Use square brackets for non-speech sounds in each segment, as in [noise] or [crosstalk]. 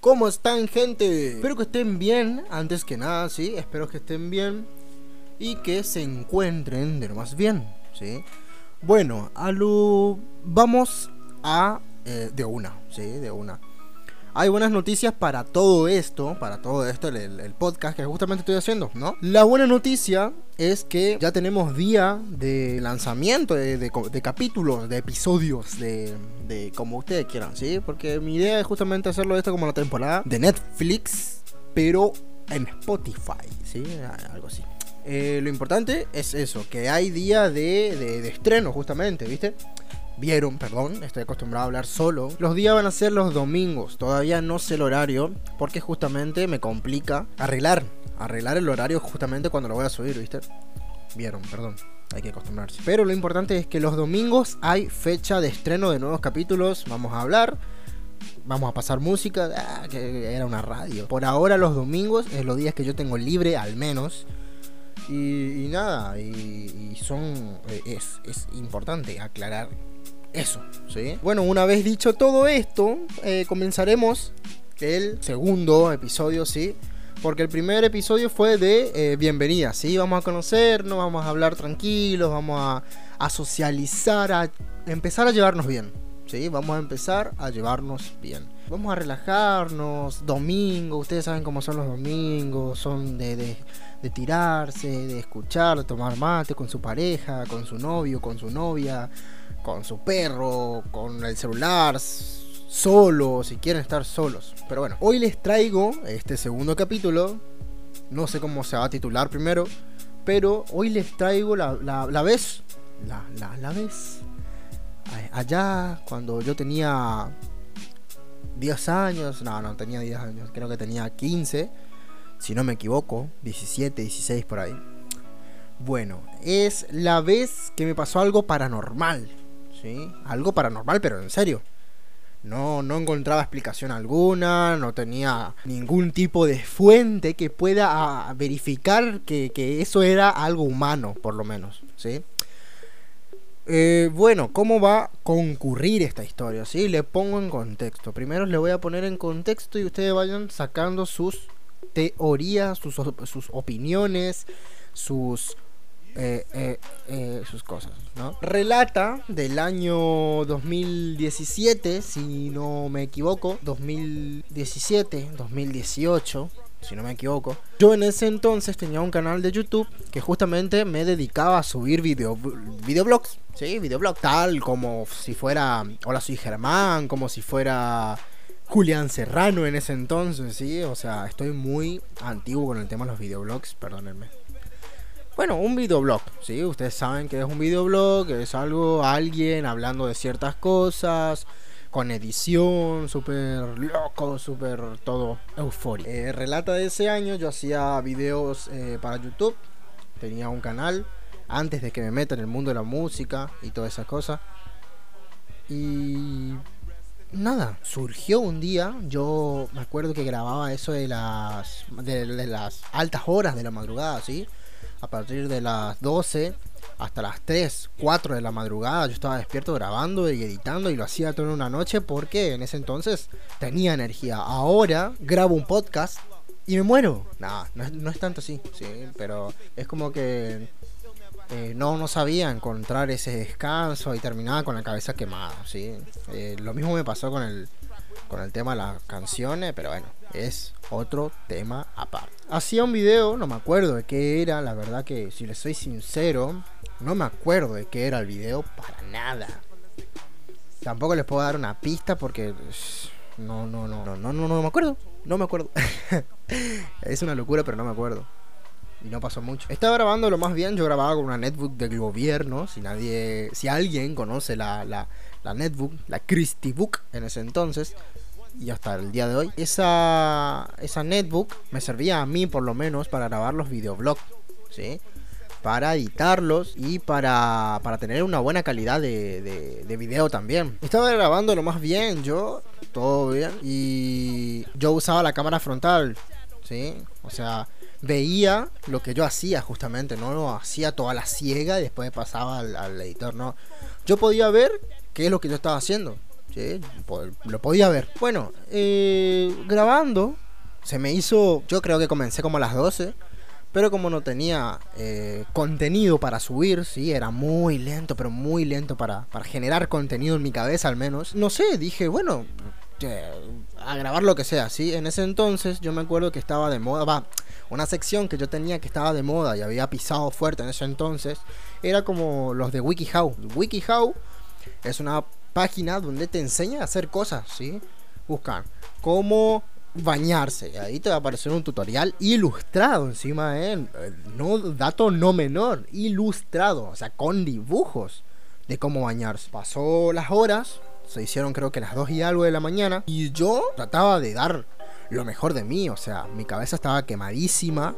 ¿Cómo están, gente? Espero que estén bien, antes que nada, ¿sí? Espero que estén bien y que se encuentren de lo más bien, ¿sí? Bueno, a vamos a... Eh, de una, ¿sí? De una. Hay buenas noticias para todo esto, para todo esto, el, podcast que justamente estoy haciendo, ¿no? La buena noticia es que ya tenemos día de lanzamiento de, capítulos, de episodios, de, de, como ustedes quieran, ¿sí? Porque mi idea es justamente hacerlo esto como la temporada de Netflix, pero en Spotify, ¿sí? Algo así. Eh, lo importante es eso, que hay día de, de estreno justamente, ¿viste? Vieron, perdón, estoy acostumbrado a hablar solo. Los días van a ser los domingos, todavía no sé el horario, porque justamente me complica arreglar, arreglar el horario justamente cuando lo voy a subir, ¿viste? Vieron, perdón, hay que acostumbrarse. Pero lo importante es que los domingos hay fecha de estreno de nuevos capítulos, vamos a hablar. Vamos a pasar música, ah, que era una radio. Por ahora los domingos es los días que yo tengo libre al menos. Y, nada, y, son eh, es, es importante aclarar eso, ¿sí? Bueno, una vez dicho todo esto, eh, comenzaremos el segundo episodio, ¿sí? Porque el primer episodio fue de eh, bienvenida, ¿sí? Vamos a conocernos, vamos a hablar tranquilos, vamos a, a, socializar, a empezar a llevarnos bien, ¿sí? Vamos a empezar a llevarnos bien. Vamos a relajarnos, domingo, ustedes saben cómo son los domingos, son de, de, tirarse, de escuchar, de tomar mate con su pareja, con su novio, con su novia con su perro, con el celular, solo, si quieren estar solos. Pero bueno, hoy les traigo este segundo capítulo. No sé cómo se va a titular primero, pero hoy les traigo la, la, vez, la, la, la vez, allá cuando yo tenía 10 años, no, no tenía 10 años, creo que tenía 15, si no me equivoco, 17, 16 por ahí. Bueno, es la vez que me pasó algo paranormal. Algo paranormal, pero en serio. No, no encontraba explicación alguna, no tenía ningún tipo de fuente que pueda ah, verificar que, eso era algo humano, por lo menos, ¿sí? Eh, bueno, ¿cómo va a concurrir esta historia? ¿sí? Le pongo en contexto. Primero le voy a poner en contexto y ustedes vayan sacando sus teorías, sus, sus opiniones, sus eh, eh, eh, sus cosas, ¿no? Relata del año 2017, si no me equivoco, 2017, 2018, si no me equivoco. Yo en ese entonces tenía un canal de YouTube que justamente me dedicaba a subir video, videoblogs, ¿sí? Videoblog tal como si fuera Hola soy Germán, como si fuera Julián Serrano en ese entonces, ¿sí? O sea, estoy muy antiguo con el tema de los videoblogs, perdónenme. Bueno, un videoblog, ¿sí? Ustedes saben que es un videoblog, es algo, alguien hablando de ciertas cosas, con edición, súper loco, súper todo eufórico. Eh, relata de ese año, yo hacía videos eh, para YouTube, tenía un canal, antes de que me meta en el mundo de la música y todas esas cosas. Y nada, surgió un día, yo me acuerdo que grababa eso de las, de las altas horas de la madrugada, ¿sí? a partir de las 12 hasta las 3, 4 de la madrugada yo estaba despierto grabando y editando y lo hacía toda una noche porque en ese entonces tenía energía. Ahora grabo un podcast y me muero. Nah, no, es, tanto así, sí, pero es como que eh, no, no sabía encontrar ese descanso y terminaba con la cabeza quemada, ¿sí? Eh, lo mismo me pasó con el, con el tema de las canciones, pero bueno, es otro tema aparte. Hacía un video, no me acuerdo de qué era, la verdad que si les soy sincero, no me acuerdo de qué era el video para nada. Tampoco les puedo dar una pista porque no, no, no, no, no, no, no me acuerdo, no me acuerdo. [laughs] es una locura, pero no me acuerdo. Y no pasó mucho. Estaba grabando lo más bien, yo grababa con una netbook del gobierno, si nadie, si alguien conoce la, la, la netbook, la Christie Book en ese entonces, y hasta el día de hoy. Esa, esa netbook me servía a mí por lo menos para grabar los videoblogs, ¿sí? Para editarlos y para, para tener una buena calidad de, de, video también. Estaba grabando lo más bien, yo, todo bien. Y yo usaba la cámara frontal, ¿sí? O sea, veía lo que yo hacía justamente, no lo hacía toda la ciega y después pasaba al, al editor, no. Yo podía ver qué es lo que yo estaba haciendo ¿sí? Lo podía ver. Bueno, eh, grabando, se me hizo, yo creo que comencé como a las 12. Pero como no tenía eh, contenido para subir, sí, era muy lento, pero muy lento para, para generar contenido en mi cabeza al menos. No sé, dije, bueno, a grabar lo que sea, ¿sí? En ese entonces yo me acuerdo que estaba de moda, va, una sección que yo tenía que estaba de moda y había pisado fuerte en ese entonces, era como los de WikiHow. WikiHow es una página donde te enseña a hacer cosas, ¿sí? Buscar cómo bañarse. Ahí te va a aparecer un tutorial ilustrado encima él. No, dato no menor, ilustrado, o sea, con dibujos de cómo bañarse. Pasó las horas, se hicieron creo que las 2 y algo de la mañana. Y yo trataba de dar lo mejor de mí. O sea, mi cabeza estaba quemadísima.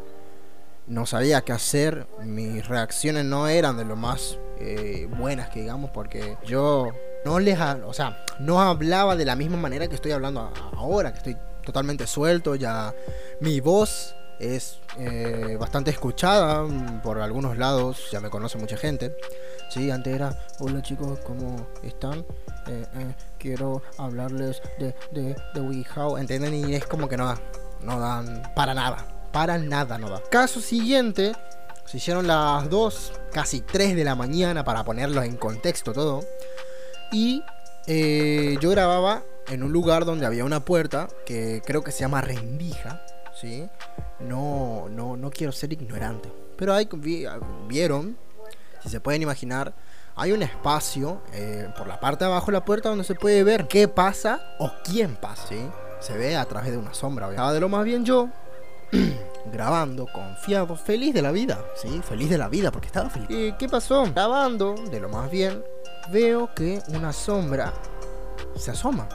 No sabía qué hacer. Mis reacciones no eran de lo más eh, buenas que digamos. Porque yo no les... O sea, no hablaba de la misma manera que estoy hablando ahora. Que estoy totalmente suelto. Ya mi voz es eh, bastante escuchada por algunos lados, ya me conoce mucha gente. Sí, antes era, hola chicos, ¿cómo están? Eh, eh, quiero hablarles de, de, de WeHow, ¿entienden? Y es como que no, no dan para nada, para nada no da. Caso siguiente, se hicieron las 2, casi 3 de la mañana para ponerlo en contexto todo. Y yo grababa en un lugar donde había una puerta que creo que se llama rendija, ¿sí? No, no, no quiero ser ignorante. Pero hay, vieron, si se pueden imaginar, hay un espacio eh, por la parte de abajo de la puerta donde se puede ver qué pasa o quién pasa. ¿sí? Se ve a través de una sombra. Estaba de lo más bien yo, [clears throat] grabando, confiado, feliz de la vida. Sí, feliz de la vida porque estaba feliz. ¿Y qué pasó? Grabando, de lo más bien, veo que una sombra se asoma.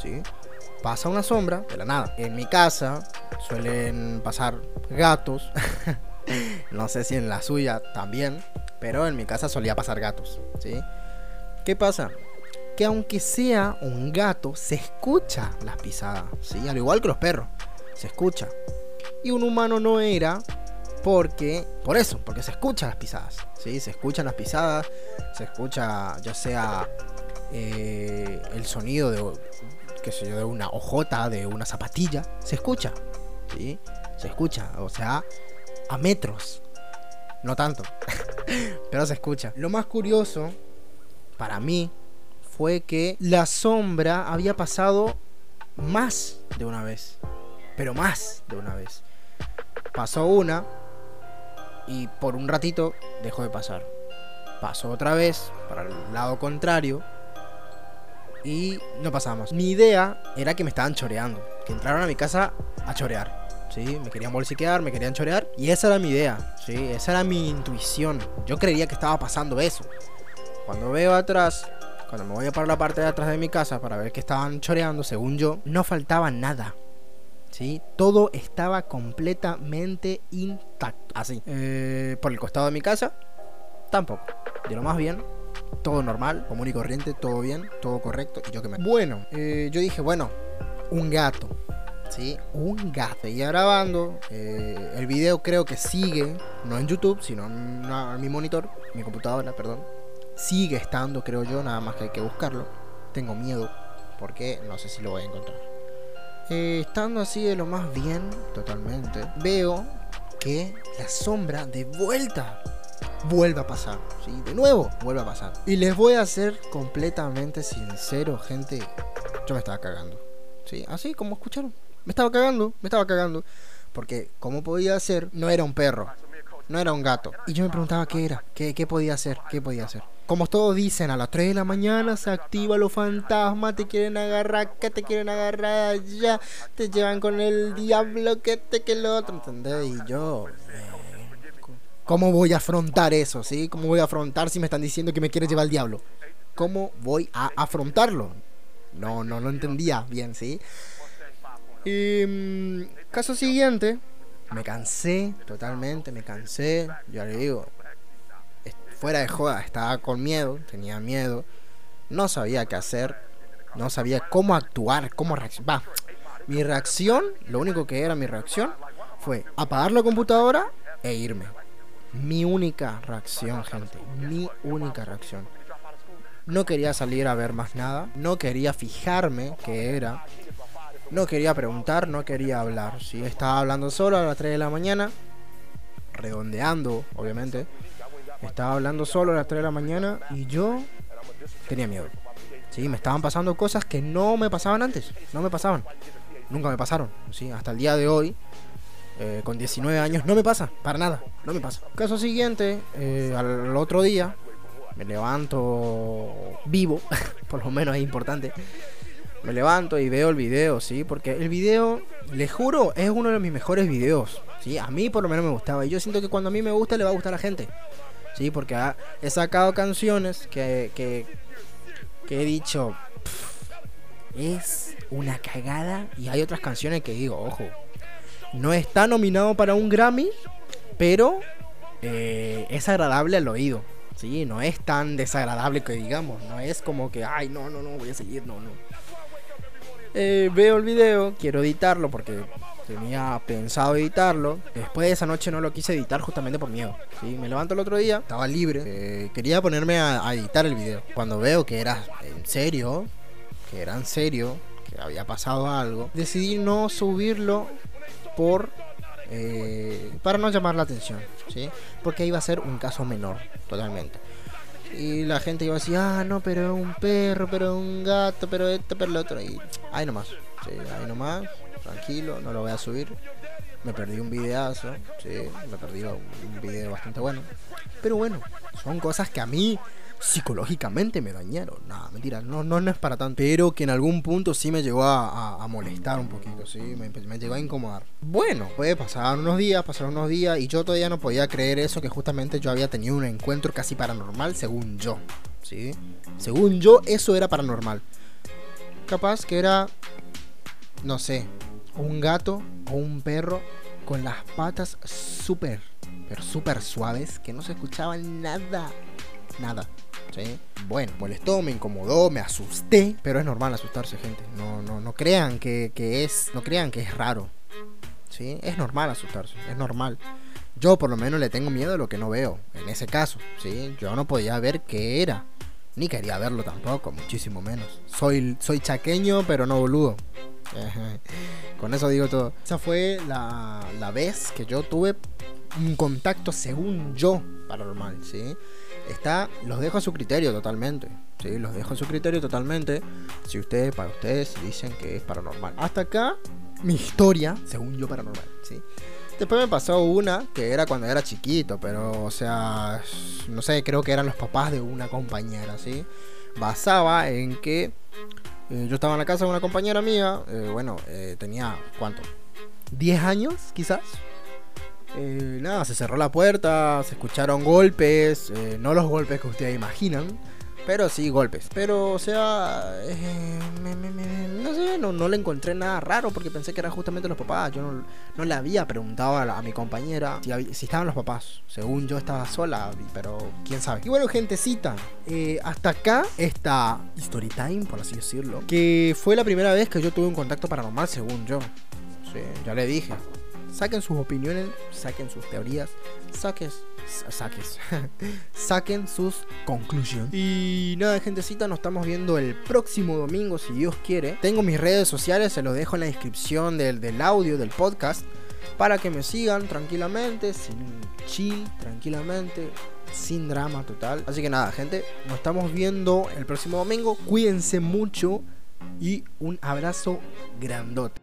¿sí? pasa una sombra de la nada. En mi casa suelen pasar gatos. [laughs] no sé si en la suya también, pero en mi casa solía pasar gatos, ¿sí? ¿Qué pasa? Que aunque sea un gato, se escucha las pisadas, ¿sí? Al igual que los perros, se escucha. Y un humano no era porque, por eso, porque se escuchan las pisadas, ¿sí? Se escuchan las pisadas, se escucha ya sea eh, el sonido de que sé yo, de una ojota, de una zapatilla, se escucha, ¿sí? Se escucha, o sea, a metros. No tanto, [laughs] pero se escucha. Lo más curioso, para mí, fue que la sombra había pasado más de una vez. Pero más de una vez. Pasó una y por un ratito dejó de pasar. Pasó otra vez para el lado contrario y no pasamos. Mi idea era que me estaban choreando, que entraron a mi casa a chorear. ¿Sí? Me querían bolsiquear, me querían chorear. Y esa era mi idea, ¿sí? Esa era mi intuición. Yo creía que estaba pasando eso. Cuando veo atrás, cuando me voy a para la parte de atrás de mi casa para ver que estaban choreando, según yo, no faltaba nada. ¿Sí? Todo estaba completamente intacto. Así. Eh, por el costado de mi casa, tampoco. De lo más bien, todo normal, común y corriente, todo bien, todo correcto. Y yo que me. Bueno, eh, yo dije, bueno, un gato. ¿Sí? Un gato. Seguía grabando. Eh, el video creo que sigue, no en YouTube, sino en, mi monitor, mi computadora, perdón. Sigue estando, creo yo, nada más que hay que buscarlo. Tengo miedo, porque no sé si lo voy a encontrar. Eh, estando así de lo más bien, totalmente, veo que la sombra de vuelta vuelve a pasar, ¿sí? De nuevo, vuelve a pasar. Y les voy a ser completamente sincero, gente. Yo me estaba cagando, ¿sí? Así como escucharon. Me estaba cagando, me estaba cagando. Porque, ¿cómo podía ser? No era un perro, no era un gato. Y yo me preguntaba qué era, qué, qué podía hacer, qué podía hacer. Como todos dicen, a las 3 de la mañana se activa los fantasmas, te quieren agarrar, que te quieren agarrar ya, te llevan con el diablo, que te que lo otro, ¿entendés? Y yo, ¿Cómo voy a afrontar eso? ¿Sí? ¿Cómo voy a afrontar si me están diciendo que me quiere llevar el diablo? ¿Cómo voy a afrontarlo? No, no lo entendía bien, ¿sí? Y, mm, caso siguiente, me cansé totalmente, me cansé. Ya le digo, fuera de joda, estaba con miedo, tenía miedo, no sabía qué hacer, no sabía cómo actuar, cómo reaccionar. Mi reacción, lo único que era mi reacción, fue apagar la computadora e irme. Mi única reacción, gente. Mi única reacción. No quería salir a ver más nada. No quería fijarme qué era. No quería preguntar, no quería hablar. ¿sí? Estaba hablando solo a las 3 de la mañana. Redondeando, obviamente. Estaba hablando solo a las 3 de la mañana y yo tenía miedo. Sí, me estaban pasando cosas que no me pasaban antes. No me pasaban. Nunca me pasaron. ¿sí? Hasta el día de hoy, eh, con 19 años, no me pasa. Para nada. No me pasa. Caso siguiente, eh, al otro día, me levanto vivo. [laughs] por lo menos es importante. Me levanto y veo el video, ¿sí? Porque el video, les juro, es uno de mis mejores videos. ¿sí? A mí por lo menos me gustaba. Y yo siento que cuando a mí me gusta, le va a gustar a la gente. Sí, porque he sacado canciones que, que, he dicho, es una cagada. Y hay otras canciones que digo, ojo, no está nominado para un Grammy, pero eh, es agradable al oído. Sí, no es tan desagradable que digamos, no es como que, ay, no, no, no, voy a seguir, no, no. Eh, veo el video, quiero editarlo porque tenía pensado editarlo. Después de esa noche no lo quise editar justamente por miedo. ¿sí? Me levanto el otro día, estaba libre, eh, quería ponerme a, editar el video. Cuando veo que era en serio, que era en serio, que había pasado algo, decidí no subirlo por eh, para no llamar la atención, ¿sí? Porque iba a ser un caso menor, totalmente. Y la gente iba a decir, ah, no, pero un perro, pero un gato, pero esto, pero lo otro. Y ahí nomás, sí, ahí nomás tranquilo, no lo voy a subir. Me perdí un videazo, sí, me perdí un video bastante bueno. Pero bueno, son cosas que a mí psicológicamente me dañaron. Nada, mentira, no, no, es para tanto. Pero que en algún punto sí me llegó a, molestar un poquito, sí, me, me, llegó a incomodar. Bueno, puede pasar unos días, pasar unos días, y yo todavía no podía creer eso, que justamente yo había tenido un encuentro casi paranormal, según yo, ¿sí? Según yo, eso era paranormal. Capaz que era, no sé, un gato o un perro con las patas súper, pero súper suaves, que no se escuchaba nada, nada. ¿Sí? Bueno, molestó, me incomodó, me asusté, pero es normal asustarse, gente. No, no, no crean que, es, no crean que es raro. ¿sí? Es normal asustarse, es normal. Yo por lo menos le tengo miedo a lo que no veo, en ese caso, ¿sí? Yo no podía ver qué era, ni quería verlo tampoco, muchísimo menos. Soy, soy chaqueño, pero no boludo. [laughs] Con eso digo todo. Esa fue la, la vez que yo tuve un contacto, según yo, paranormal, ¿sí? Está, los dejo a su criterio totalmente. ¿sí? Los dejo a su criterio totalmente. Si ustedes, para ustedes, dicen que es paranormal. Hasta acá, mi historia, según yo, paranormal, ¿sí? Después me pasó una que era cuando era chiquito, pero, o sea, no sé, creo que eran los papás de una compañera, ¿sí? Basaba en que eh, yo estaba en la casa de una compañera mía, eh, bueno, eh, tenía, ¿cuánto? ¿10 años, quizás? Nada, se cerró la puerta, se escucharon golpes, no los golpes que ustedes imaginan, pero sí, golpes. Pero, o sea, eh, no sé, no, le encontré nada raro porque pensé que eran justamente los papás. Yo no, le había preguntado a, mi compañera si, estaban los papás. Según yo estaba sola, pero quién sabe. Y bueno, gentecita, eh, hasta acá esta story time, por así decirlo. Que fue la primera vez que yo tuve un contacto paranormal, según yo. Sí, ya le dije. Saquen sus opiniones, saquen sus teorías, saquen saques, [laughs] saquen sus conclusiones. Y nada, gentecita, nos estamos viendo el próximo domingo, si Dios quiere. Tengo mis redes sociales, se los dejo en la descripción del, del audio, del podcast, para que me sigan tranquilamente, sin chill, tranquilamente, sin drama total. Así que nada, gente, nos estamos viendo el próximo domingo. Cuídense mucho y un abrazo grandote.